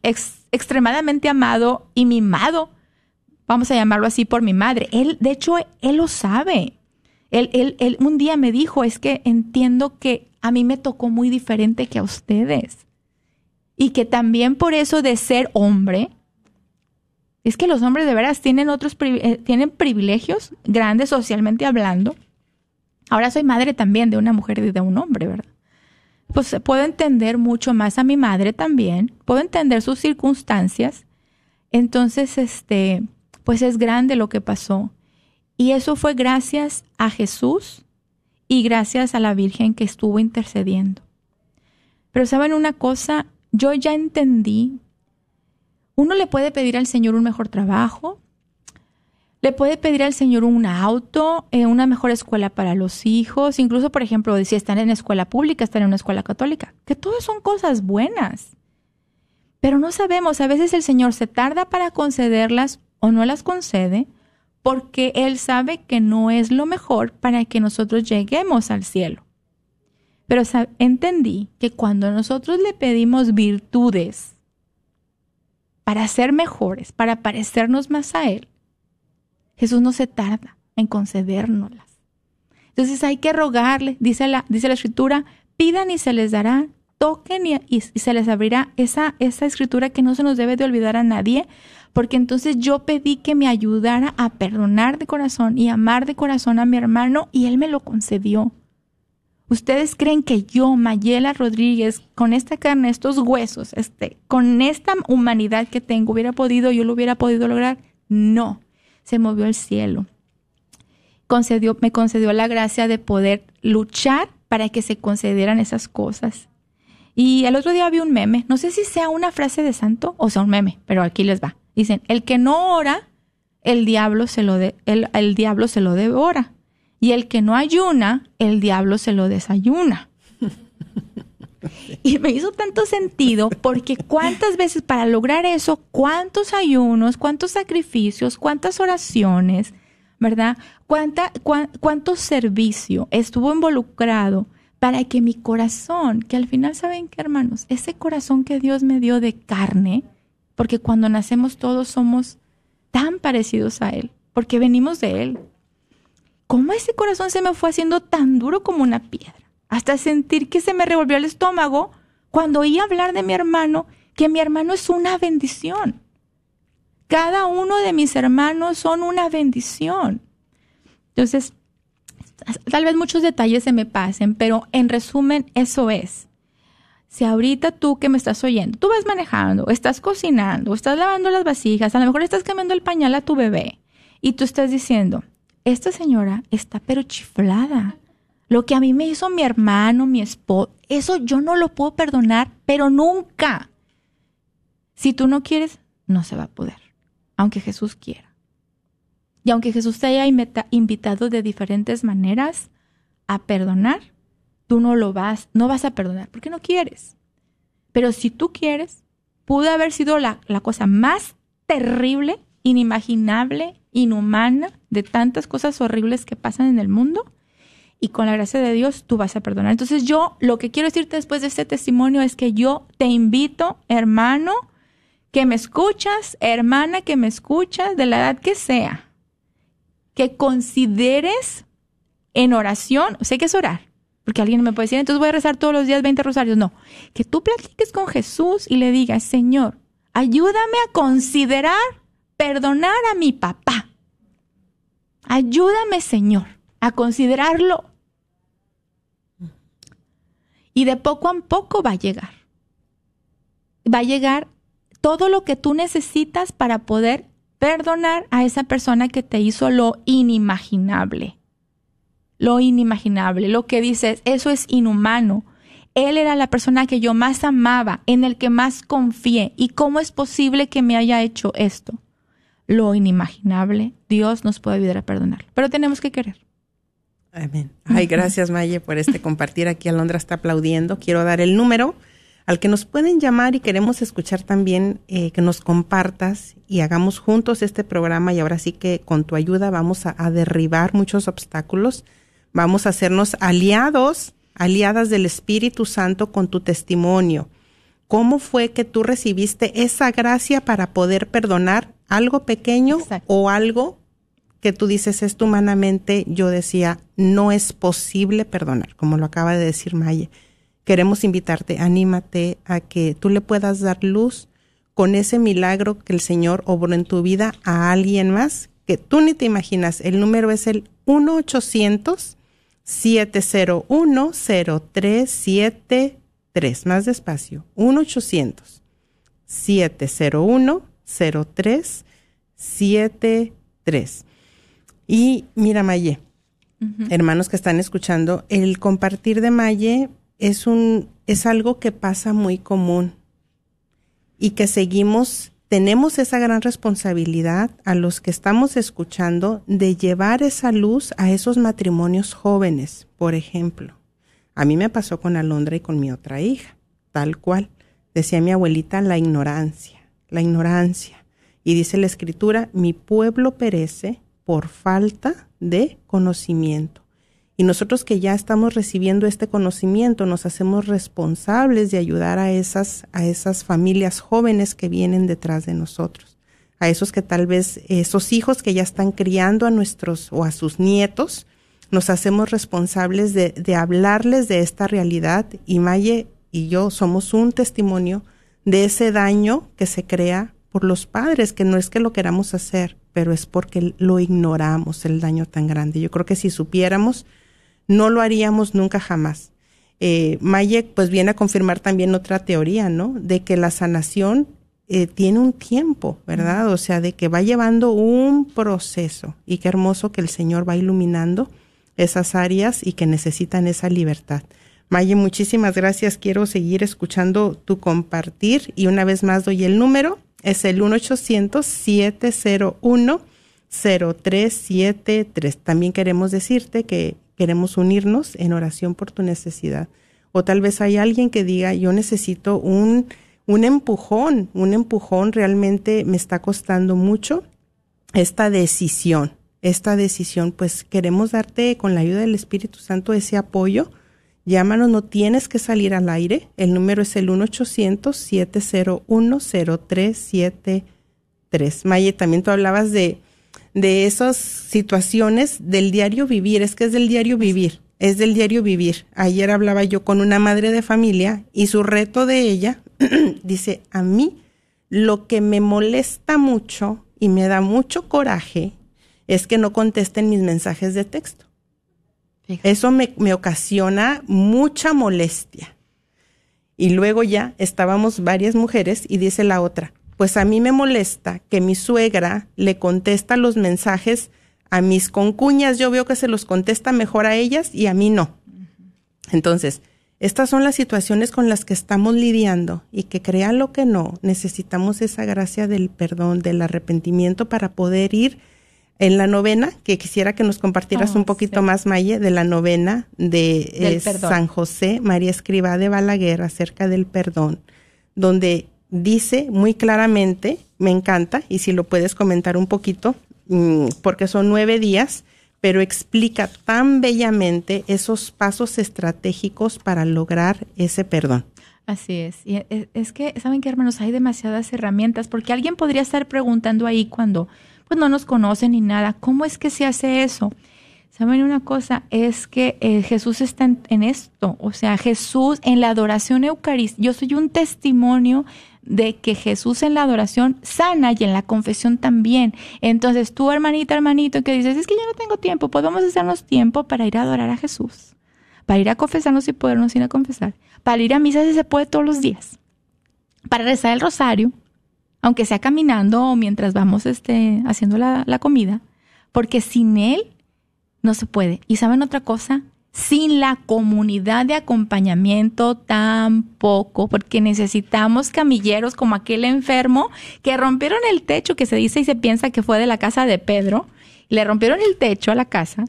extremadamente amado y mimado, vamos a llamarlo así, por mi madre. Él, de hecho, él lo sabe. Él, él, él un día me dijo, es que entiendo que a mí me tocó muy diferente que a ustedes y que también por eso de ser hombre, es que los hombres de veras tienen otros eh, tienen privilegios grandes socialmente hablando. Ahora soy madre también de una mujer y de un hombre, ¿verdad? Pues puedo entender mucho más a mi madre también, puedo entender sus circunstancias. Entonces, este, pues es grande lo que pasó. Y eso fue gracias a Jesús y gracias a la Virgen que estuvo intercediendo. Pero saben una cosa, yo ya entendí, uno le puede pedir al Señor un mejor trabajo, le puede pedir al Señor un auto, eh, una mejor escuela para los hijos, incluso, por ejemplo, si están en escuela pública, están en una escuela católica, que todas son cosas buenas. Pero no sabemos, a veces el Señor se tarda para concederlas o no las concede porque Él sabe que no es lo mejor para que nosotros lleguemos al cielo. Pero entendí que cuando nosotros le pedimos virtudes para ser mejores, para parecernos más a Él, Jesús no se tarda en concedérnoslas. Entonces hay que rogarle, dice la, dice la escritura, pidan y se les dará, toquen y, se les abrirá esa, esa escritura que no se nos debe de olvidar a nadie, porque entonces yo pedí que me ayudara a perdonar de corazón y amar de corazón a mi hermano y él me lo concedió. ¿Ustedes creen que yo, Mayela Rodríguez, con esta carne, estos huesos, este, con esta humanidad que tengo, hubiera podido, yo lo hubiera podido lograr? No, se movió el cielo. Concedió, me concedió la gracia de poder luchar para que se concedieran esas cosas. Y el otro día vi un meme, no sé si sea una frase de santo o sea un meme, pero aquí les va. Dicen, el que no ora, el diablo se lo, de, el, el diablo se lo devora. Y el que no ayuna, el diablo se lo desayuna. Y me hizo tanto sentido porque cuántas veces para lograr eso, cuántos ayunos, cuántos sacrificios, cuántas oraciones, ¿verdad? Cuánta, cuánto servicio estuvo involucrado para que mi corazón, que al final saben qué hermanos, ese corazón que Dios me dio de carne, porque cuando nacemos todos somos tan parecidos a Él, porque venimos de Él, cómo ese corazón se me fue haciendo tan duro como una piedra, hasta sentir que se me revolvió el estómago cuando oí hablar de mi hermano que mi hermano es una bendición. Cada uno de mis hermanos son una bendición. Entonces, tal vez muchos detalles se me pasen, pero en resumen, eso es. Si ahorita tú que me estás oyendo, tú vas manejando, estás cocinando, estás lavando las vasijas, a lo mejor estás cambiando el pañal a tu bebé y tú estás diciendo, esta señora está pero chiflada. Lo que a mí me hizo mi hermano, mi esposo, eso yo no lo puedo perdonar, pero nunca. Si tú no quieres, no se va a poder, aunque Jesús quiera. Y aunque Jesús te haya invitado de diferentes maneras a perdonar, tú no lo vas, no vas a perdonar, porque no quieres. Pero si tú quieres, pudo haber sido la, la cosa más terrible, inimaginable, inhumana de tantas cosas horribles que pasan en el mundo y con la gracia de Dios tú vas a perdonar. Entonces yo lo que quiero decirte después de este testimonio es que yo te invito, hermano, que me escuchas, hermana que me escuchas, de la edad que sea, que consideres en oración, sé que es orar, porque alguien me puede decir, entonces voy a rezar todos los días 20 rosarios. No, que tú platiques con Jesús y le digas, Señor, ayúdame a considerar perdonar a mi papá. Ayúdame, Señor, a considerarlo. Y de poco a poco va a llegar. Va a llegar todo lo que tú necesitas para poder perdonar a esa persona que te hizo lo inimaginable. Lo inimaginable, lo que dices, eso es inhumano. Él era la persona que yo más amaba, en el que más confié. ¿Y cómo es posible que me haya hecho esto? Lo inimaginable, Dios nos puede ayudar a perdonar, pero tenemos que querer. Amén. Ay, gracias Maye por este compartir. Aquí Alondra está aplaudiendo. Quiero dar el número al que nos pueden llamar y queremos escuchar también eh, que nos compartas y hagamos juntos este programa y ahora sí que con tu ayuda vamos a, a derribar muchos obstáculos, vamos a hacernos aliados, aliadas del Espíritu Santo con tu testimonio. ¿Cómo fue que tú recibiste esa gracia para poder perdonar algo pequeño o algo que tú dices esto humanamente? Yo decía, no es posible perdonar, como lo acaba de decir Maye queremos invitarte, anímate a que tú le puedas dar luz con ese milagro que el Señor obró en tu vida a alguien más que tú ni te imaginas. El número es el 1-800-701-0373. Más despacio, 1-800-701-0373. Y mira, Maye, hermanos que están escuchando, el compartir de Maye es un es algo que pasa muy común y que seguimos tenemos esa gran responsabilidad a los que estamos escuchando de llevar esa luz a esos matrimonios jóvenes, por ejemplo. A mí me pasó con Alondra y con mi otra hija, tal cual. Decía mi abuelita la ignorancia, la ignorancia. Y dice la escritura, mi pueblo perece por falta de conocimiento. Y nosotros que ya estamos recibiendo este conocimiento, nos hacemos responsables de ayudar a esas, a esas familias jóvenes que vienen detrás de nosotros, a esos que tal vez, esos hijos que ya están criando a nuestros o a sus nietos, nos hacemos responsables de, de hablarles de esta realidad y Maye y yo somos un testimonio de ese daño que se crea por los padres, que no es que lo queramos hacer, pero es porque lo ignoramos, el daño tan grande. Yo creo que si supiéramos, no lo haríamos nunca jamás. Eh, Mayek pues viene a confirmar también otra teoría, ¿no? De que la sanación eh, tiene un tiempo, ¿verdad? O sea, de que va llevando un proceso y qué hermoso que el Señor va iluminando esas áreas y que necesitan esa libertad. Maye, muchísimas gracias. Quiero seguir escuchando tu compartir y una vez más doy el número. Es el 1-800-701-0373. También queremos decirte que queremos unirnos en oración por tu necesidad. O tal vez hay alguien que diga, yo necesito un, un empujón, un empujón realmente me está costando mucho esta decisión. Esta decisión, pues queremos darte con la ayuda del Espíritu Santo ese apoyo. Llámanos, no tienes que salir al aire. El número es el 1-800-701-0373. Maye, también tú hablabas de, de esas situaciones del diario vivir, es que es del diario vivir, es del diario vivir. Ayer hablaba yo con una madre de familia y su reto de ella dice, a mí lo que me molesta mucho y me da mucho coraje es que no contesten mis mensajes de texto. Eso me, me ocasiona mucha molestia. Y luego ya estábamos varias mujeres y dice la otra, pues a mí me molesta que mi suegra le contesta los mensajes a mis concuñas, yo veo que se los contesta mejor a ellas y a mí no. Entonces, estas son las situaciones con las que estamos lidiando y que crean lo que no, necesitamos esa gracia del perdón, del arrepentimiento para poder ir en la novena, que quisiera que nos compartieras Oh, un poquito sí. más, Maye, de la novena de eh. San José María Escribá de Balaguer acerca del perdón, donde dice muy claramente, me encanta, y si lo puedes comentar un poquito, mm, porque son nueve días, pero explica tan bellamente esos pasos estratégicos para lograr ese perdón. Así es. Y es, es que, ¿saben qué, hermanos? Hay demasiadas herramientas, porque alguien podría estar preguntando ahí cuando pues no nos conocen ni nada, ¿cómo es que se hace eso? ¿Saben una cosa? Es que eh, Jesús está en, esto, o sea, Jesús en la adoración eucarística, yo soy un testimonio de que Jesús en la adoración sana y en la confesión también. Entonces tú, hermanita, hermanito, que dices, es que yo no tengo tiempo, a hacernos tiempo para ir a adorar a Jesús, para ir a confesarnos y podernos ir a confesar, para ir a misa si se puede todos los días, para rezar el rosario, aunque sea caminando o mientras vamos este, haciendo la, la comida, porque sin Él no se puede. Y saben otra cosa, sin la comunidad de acompañamiento tampoco, porque necesitamos camilleros como aquel enfermo que rompieron el techo, que se dice y se piensa que fue de la casa de Pedro, le rompieron el techo a la casa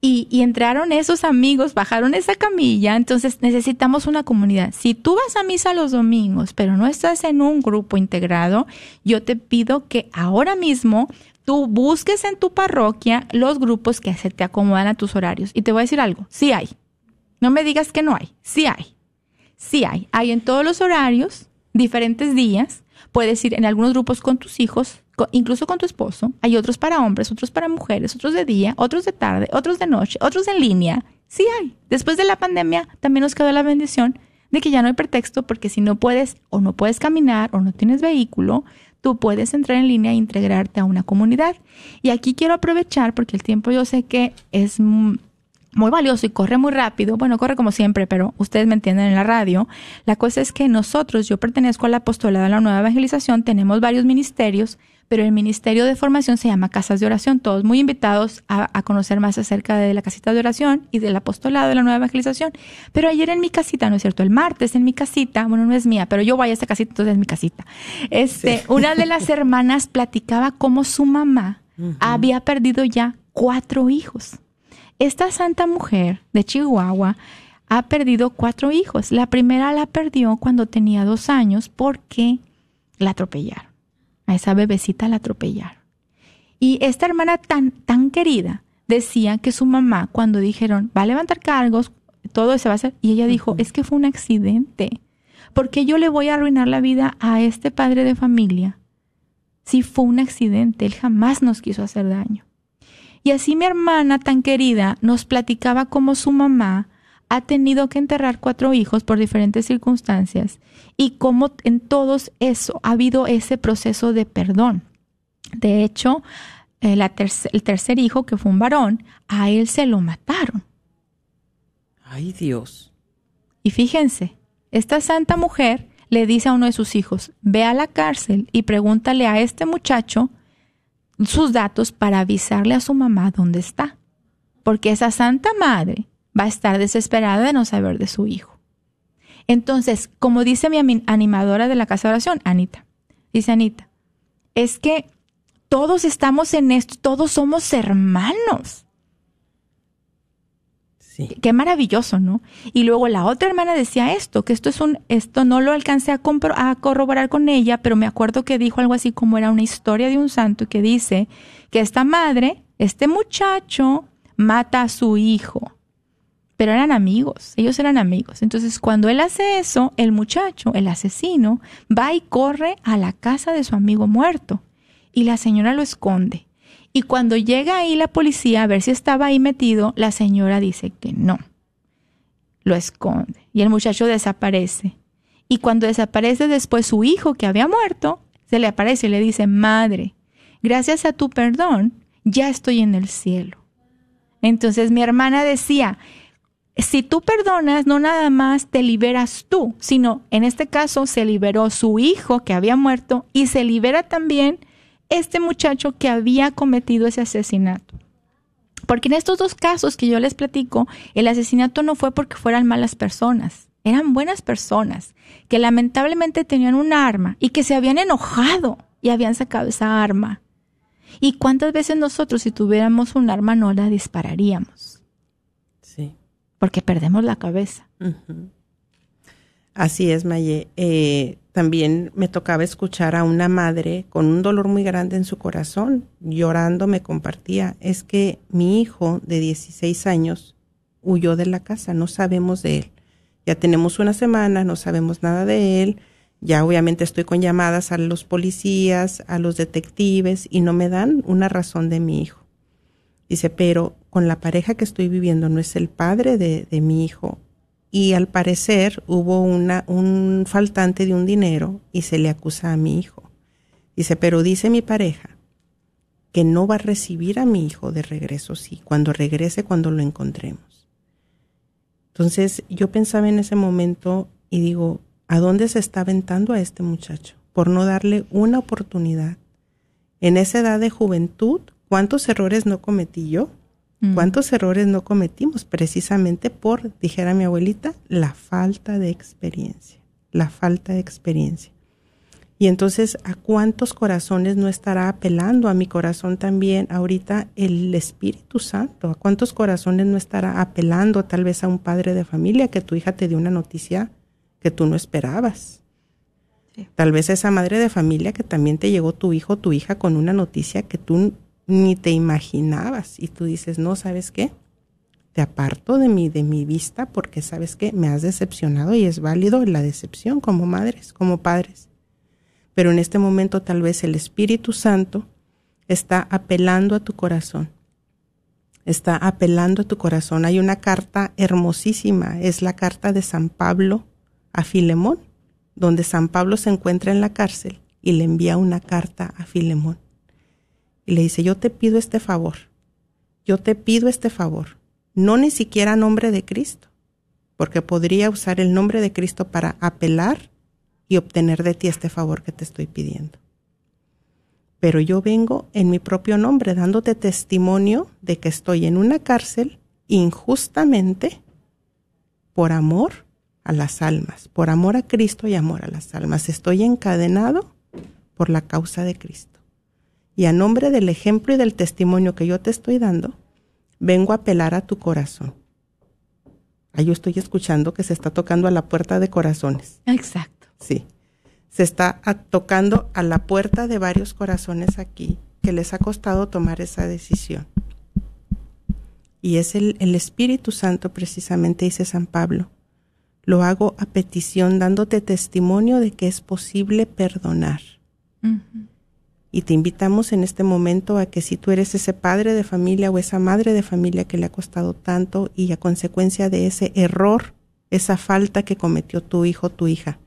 y, entraron esos amigos, bajaron esa camilla, entonces necesitamos una comunidad. Si tú vas a misa los domingos, pero no estás en un grupo integrado, yo te pido que ahora mismo tú busques en tu parroquia los grupos que se te acomodan a tus horarios. Y te voy a decir algo, sí hay. No me digas que no hay, sí hay. Sí hay. Hay en todos los horarios, diferentes días. Puedes ir en algunos grupos con tus hijos, incluso con tu esposo. Hay otros para hombres, otros para mujeres, otros de día, otros de tarde, otros de noche, otros en línea. Sí hay. Después de la pandemia también nos quedó la bendición de que ya no hay pretexto porque si no puedes o no puedes caminar o no tienes vehículo, tú puedes entrar en línea e integrarte a una comunidad. Y aquí quiero aprovechar porque el tiempo yo sé que es muy valioso y corre muy rápido. Bueno, corre como siempre, pero ustedes me entienden en la radio. La cosa es que nosotros, yo pertenezco al apostolado de la nueva evangelización, tenemos varios ministerios, pero el ministerio de formación se llama Casas de Oración. Todos muy invitados a, a conocer más acerca de la casita de oración y del apostolado de la nueva evangelización. Pero ayer en mi casita, ¿no es cierto? El martes en mi casita, bueno, no es mía, pero yo voy a esta casita, entonces es mi casita. Este, una de las hermanas platicaba cómo su mamá había perdido ya cuatro hijos. Esta santa mujer de Chihuahua ha perdido cuatro hijos. La primera la perdió cuando tenía dos años porque la atropellaron. A esa bebecita la atropellaron. Y esta hermana tan, tan querida decía que su mamá, cuando dijeron, va a levantar cargos, todo se va a hacer, y ella dijo, es que fue un accidente. ¿Por qué yo le voy a arruinar la vida a este padre de familia? Si fue un accidente, él jamás nos quiso hacer daño. Y así mi hermana tan querida nos platicaba cómo su mamá ha tenido que enterrar cuatro hijos por diferentes circunstancias y cómo en todos eso ha habido ese proceso de perdón. De hecho, eh, la terc- el tercer hijo, que fue un varón, a él se lo mataron. Ay, Dios. Y fíjense, esta santa mujer le dice a uno de sus hijos, ve a la cárcel y pregúntale a este muchacho sus datos para avisarle a su mamá dónde está. Porque esa santa madre va a estar desesperada de no saber de su hijo. Entonces, como dice mi animadora de la casa de oración, Anita, dice Anita, es que todos estamos en esto, todos somos hermanos. Sí. Qué maravilloso, ¿no? Y luego la otra hermana decía esto, que esto es un, esto no lo alcancé a, compro- a corroborar con ella, pero me acuerdo que dijo algo así como era una historia de un santo que dice que esta madre, este muchacho, mata a su hijo. Pero eran amigos, ellos eran amigos. Entonces, cuando él hace eso, el muchacho, el asesino, va y corre a la casa de su amigo muerto. Y la señora lo esconde. Y cuando llega ahí la policía a ver si estaba ahí metido, la señora dice que no. Lo esconde. Y el muchacho desaparece. Y cuando desaparece después su hijo que había muerto, se le aparece y le dice, Madre, gracias a tu perdón, ya estoy en el cielo. Entonces mi hermana decía, si tú perdonas, no nada más te liberas tú, sino en este caso se liberó su hijo que había muerto y se libera también este muchacho que había cometido ese asesinato. Porque en estos dos casos que yo les platico, el asesinato no fue porque fueran malas personas, eran buenas personas que lamentablemente tenían un arma y que se habían enojado y habían sacado esa arma. ¿Y cuántas veces nosotros si tuviéramos un arma no la dispararíamos? Sí. Porque perdemos la cabeza. Así es, Maye. Eh, también me tocaba escuchar a una madre con un dolor muy grande en su corazón, llorando me compartía, es que mi hijo de 16 años huyó de la casa, no sabemos de él. Ya tenemos una semana, no sabemos nada de él, ya obviamente estoy con llamadas a los policías, a los detectives y no me dan una razón de mi hijo. Dice, pero con la pareja que estoy viviendo no es el padre de, de mi hijo, y al parecer hubo una, un faltante de un dinero y se le acusa a mi hijo. Dice, pero dice mi pareja que no va a recibir a mi hijo de regreso, sí, cuando regrese, cuando lo encontremos. Entonces yo pensaba en ese momento y digo, ¿a dónde se está aventando a este muchacho? Por no darle una oportunidad. En esa edad de juventud, ¿cuántos errores no cometí yo? Mm. ¿Cuántos errores no cometimos precisamente por, dijera mi abuelita, la falta de experiencia? La falta de experiencia. Y entonces, ¿a cuántos corazones no estará apelando? A mi corazón también ahorita el Espíritu Santo. ¿A cuántos corazones no estará apelando tal vez a un padre de familia que tu hija te dio una noticia que tú no esperabas? Sí. Tal vez esa madre de familia que también te llegó tu hijo o tu hija con una noticia que tú ni te imaginabas y tú dices, no, ¿sabes qué? Te aparto de mi, de mi vista porque sabes que me has decepcionado y es válido la decepción como madres, como padres. Pero en este momento tal vez el Espíritu Santo está apelando a tu corazón. Está apelando a tu corazón. Hay una carta hermosísima, es la carta de San Pablo a Filemón, donde San Pablo se encuentra en la cárcel y le envía una carta a Filemón y le dice, yo te pido este favor, yo te pido este favor, no ni siquiera nombre de Cristo, porque podría usar el nombre de Cristo para apelar y obtener de ti este favor que te estoy pidiendo. Pero yo vengo en mi propio nombre dándote testimonio de que estoy en una cárcel injustamente por amor a las almas, por amor a Cristo y amor a las almas. Estoy encadenado por la causa de Cristo y a nombre del ejemplo y del testimonio que yo te estoy dando, vengo a apelar a tu corazón. Ahí yo estoy escuchando que se está tocando a la puerta de corazones. Exacto. Sí. Se está a- tocando a la puerta de varios corazones aquí que les ha costado tomar esa decisión. Y es el, el Espíritu Santo, precisamente, dice San Pablo. Lo hago a petición, dándote testimonio de que es posible perdonar. Y te invitamos en este momento a que si tú eres ese padre de familia o esa madre de familia que le ha costado tanto y a consecuencia de ese error, esa falta que cometió tu hijo tu hija,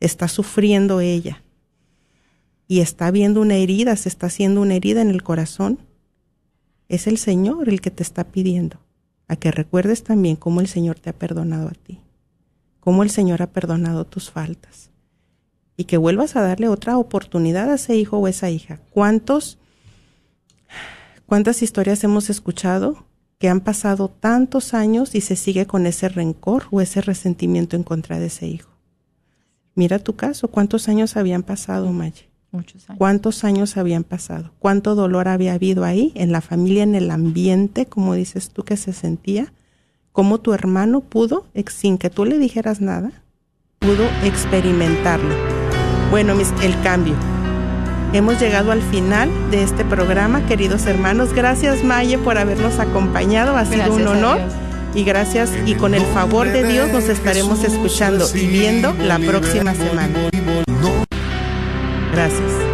está sufriendo ella y está viendo una herida, se está haciendo una herida en el corazón, es el Señor el que te está pidiendo a que recuerdes también cómo el Señor te ha perdonado a ti, cómo el Señor ha perdonado tus faltas y que vuelvas a darle otra oportunidad a ese hijo o esa hija. ¿Cuántos, cuántas historias hemos escuchado que han pasado tantos años y se sigue con ese rencor o ese resentimiento en contra de ese hijo? Mira tu caso, ¿cuántos años habían pasado, Maye? Muchos años. ¿Cuántos años habían pasado? ¿Cuánto dolor había habido ahí, en la familia, en el ambiente, como dices tú que se sentía? ¿Cómo tu hermano pudo, sin que tú le dijeras nada, pudo experimentarlo? Bueno, mis, el cambio. Hemos llegado al final de este programa, queridos hermanos. Gracias, Maye, por habernos acompañado. Ha sido Gracias un honor. Y gracias, y con el favor de Dios nos estaremos escuchando y viendo la próxima semana. Gracias.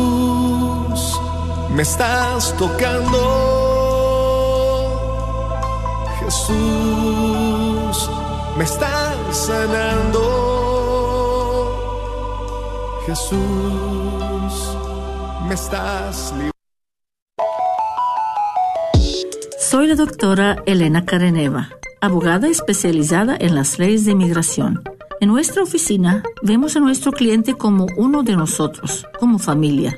me estás tocando. Jesús, me estás sanando. Jesús, me estás librando. Soy la doctora Elena Careneva, abogada especializada en las leyes de inmigración. En nuestra oficina vemos a nuestro cliente como uno de nosotros, como familia.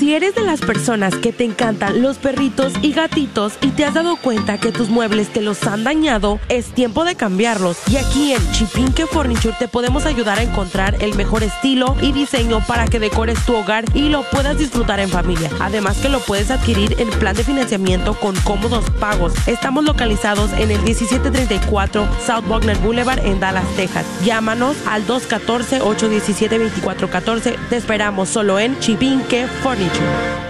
Si eres de las personas que te encantan los perritos y gatitos y te has dado cuenta que tus muebles te los han dañado, es tiempo de cambiarlos. Y aquí en Chipinque Furniture te podemos ayudar a encontrar el mejor estilo y diseño para que decores tu hogar y lo puedas disfrutar en familia. Además que lo puedes adquirir en plan de financiamiento con cómodos pagos. Estamos localizados en el 1734 South Wagner Boulevard en Dallas, Texas. Llámanos al 214-817-2414. Te esperamos solo en Chipinque Furniture. You.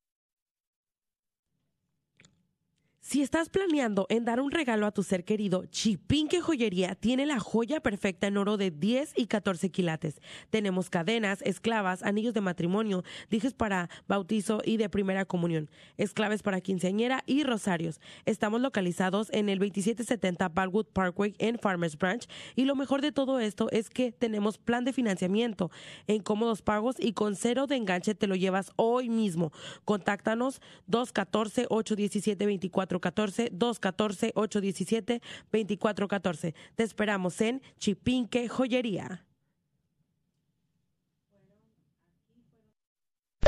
Si estás planeando en dar un regalo a tu ser querido, Chipinque Joyería tiene la joya perfecta en oro de 10 y 14 quilates. Tenemos cadenas, esclavas, anillos de matrimonio, dijes para bautizo y de primera comunión, esclaves para quinceañera y rosarios. Estamos localizados en el 2770 Balwood Parkway en Farmers Branch y lo mejor de todo esto es que tenemos plan de financiamiento en cómodos pagos y con cero de enganche te lo llevas hoy mismo. Contáctanos 214 817 24 214-817-2414. Te esperamos en Chipinque Joyería.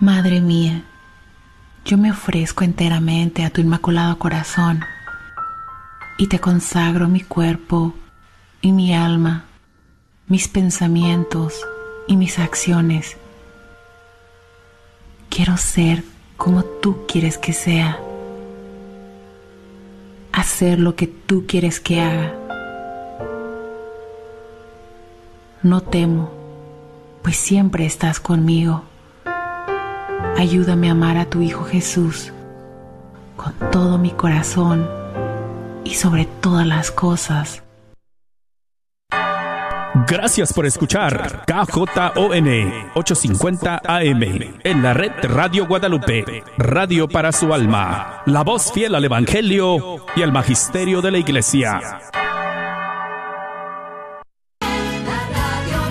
Madre mía, yo me ofrezco enteramente a tu inmaculado corazón y te consagro mi cuerpo y mi alma, mis pensamientos y mis acciones. Quiero ser como tú quieres que sea, hacer lo que tú quieres que haga. No temo, pues siempre estás conmigo. Ayúdame a amar a tu Hijo Jesús con todo mi corazón y sobre todas las cosas. Gracias por escuchar KJON 850 AM en la red Radio Guadalupe, radio para su alma, la voz fiel al Evangelio y al Magisterio de la Iglesia.